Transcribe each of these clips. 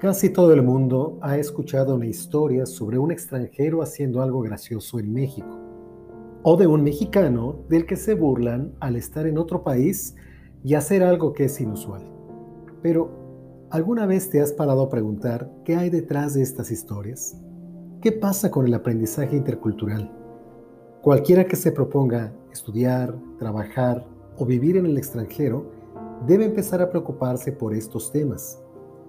Casi todo el mundo ha escuchado una historia sobre un extranjero haciendo algo gracioso en México, o de un mexicano del que se burlan al estar en otro país y hacer algo que es inusual. Pero, ¿alguna vez te has parado a preguntar qué hay detrás de estas historias? ¿Qué pasa con el aprendizaje intercultural? Cualquiera que se proponga estudiar, trabajar o vivir en el extranjero debe empezar a preocuparse por estos temas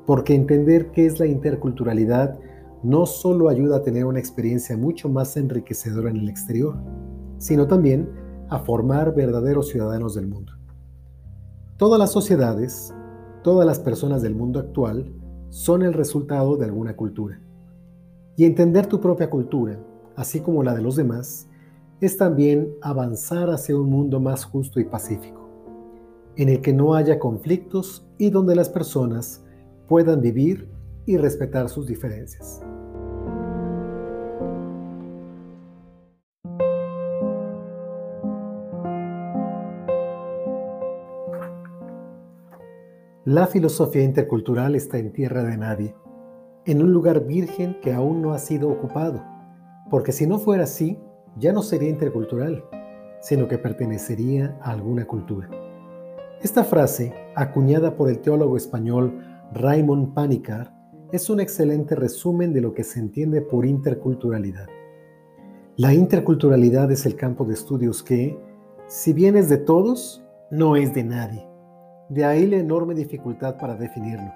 porque entender qué es la interculturalidad no solo ayuda a tener una experiencia mucho más enriquecedora en el exterior, sino también a formar verdaderos ciudadanos del mundo. Todas las sociedades, todas las personas del mundo actual son el resultado de alguna cultura. Y entender tu propia cultura, así como la de los demás, es también avanzar hacia un mundo más justo y pacífico, en el que no haya conflictos y donde las personas puedan vivir y respetar sus diferencias. La filosofía intercultural está en tierra de nadie, en un lugar virgen que aún no ha sido ocupado, porque si no fuera así, ya no sería intercultural, sino que pertenecería a alguna cultura. Esta frase, acuñada por el teólogo español Raymond Panicar es un excelente resumen de lo que se entiende por interculturalidad. La interculturalidad es el campo de estudios que, si bien es de todos, no es de nadie. De ahí la enorme dificultad para definirlo.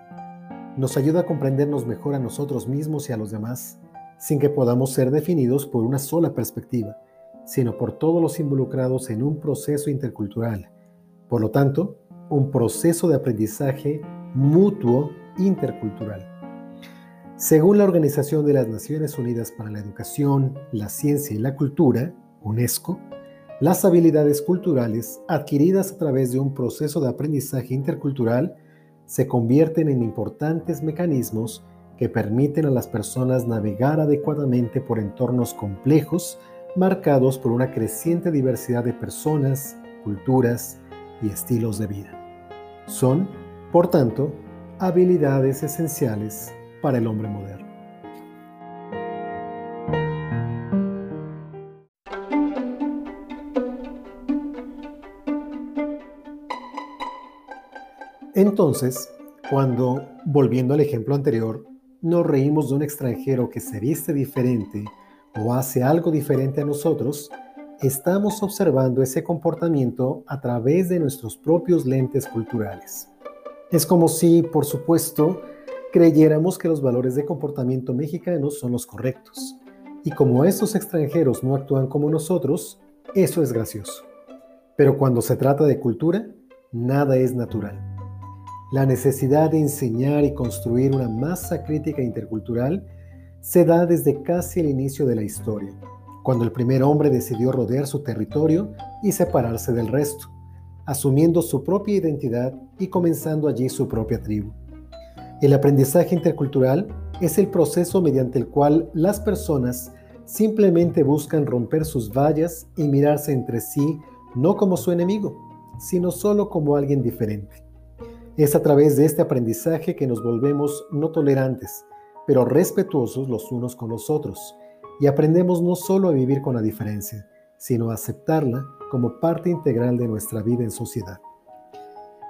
Nos ayuda a comprendernos mejor a nosotros mismos y a los demás, sin que podamos ser definidos por una sola perspectiva, sino por todos los involucrados en un proceso intercultural. Por lo tanto, un proceso de aprendizaje mutuo intercultural. Según la Organización de las Naciones Unidas para la Educación, la Ciencia y la Cultura, UNESCO, las habilidades culturales adquiridas a través de un proceso de aprendizaje intercultural se convierten en importantes mecanismos que permiten a las personas navegar adecuadamente por entornos complejos marcados por una creciente diversidad de personas, culturas y estilos de vida. Son por tanto, habilidades esenciales para el hombre moderno. Entonces, cuando, volviendo al ejemplo anterior, nos reímos de un extranjero que se viste diferente o hace algo diferente a nosotros, estamos observando ese comportamiento a través de nuestros propios lentes culturales. Es como si, por supuesto, creyéramos que los valores de comportamiento mexicanos son los correctos. Y como esos extranjeros no actúan como nosotros, eso es gracioso. Pero cuando se trata de cultura, nada es natural. La necesidad de enseñar y construir una masa crítica intercultural se da desde casi el inicio de la historia, cuando el primer hombre decidió rodear su territorio y separarse del resto asumiendo su propia identidad y comenzando allí su propia tribu. El aprendizaje intercultural es el proceso mediante el cual las personas simplemente buscan romper sus vallas y mirarse entre sí no como su enemigo, sino solo como alguien diferente. Es a través de este aprendizaje que nos volvemos no tolerantes, pero respetuosos los unos con los otros, y aprendemos no solo a vivir con la diferencia, sino a aceptarla como parte integral de nuestra vida en sociedad.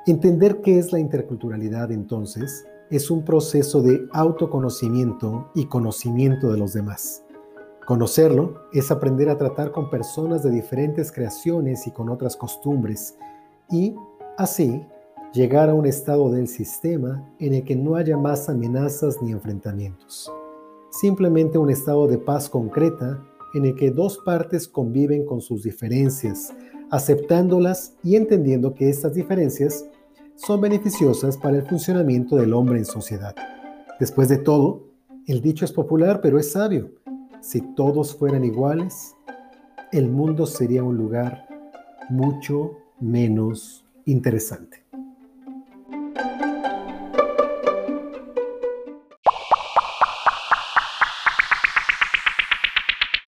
Entender qué es la interculturalidad entonces es un proceso de autoconocimiento y conocimiento de los demás. Conocerlo es aprender a tratar con personas de diferentes creaciones y con otras costumbres y, así, llegar a un estado del sistema en el que no haya más amenazas ni enfrentamientos. Simplemente un estado de paz concreta en el que dos partes conviven con sus diferencias, aceptándolas y entendiendo que estas diferencias son beneficiosas para el funcionamiento del hombre en sociedad. Después de todo, el dicho es popular, pero es sabio. Si todos fueran iguales, el mundo sería un lugar mucho menos interesante.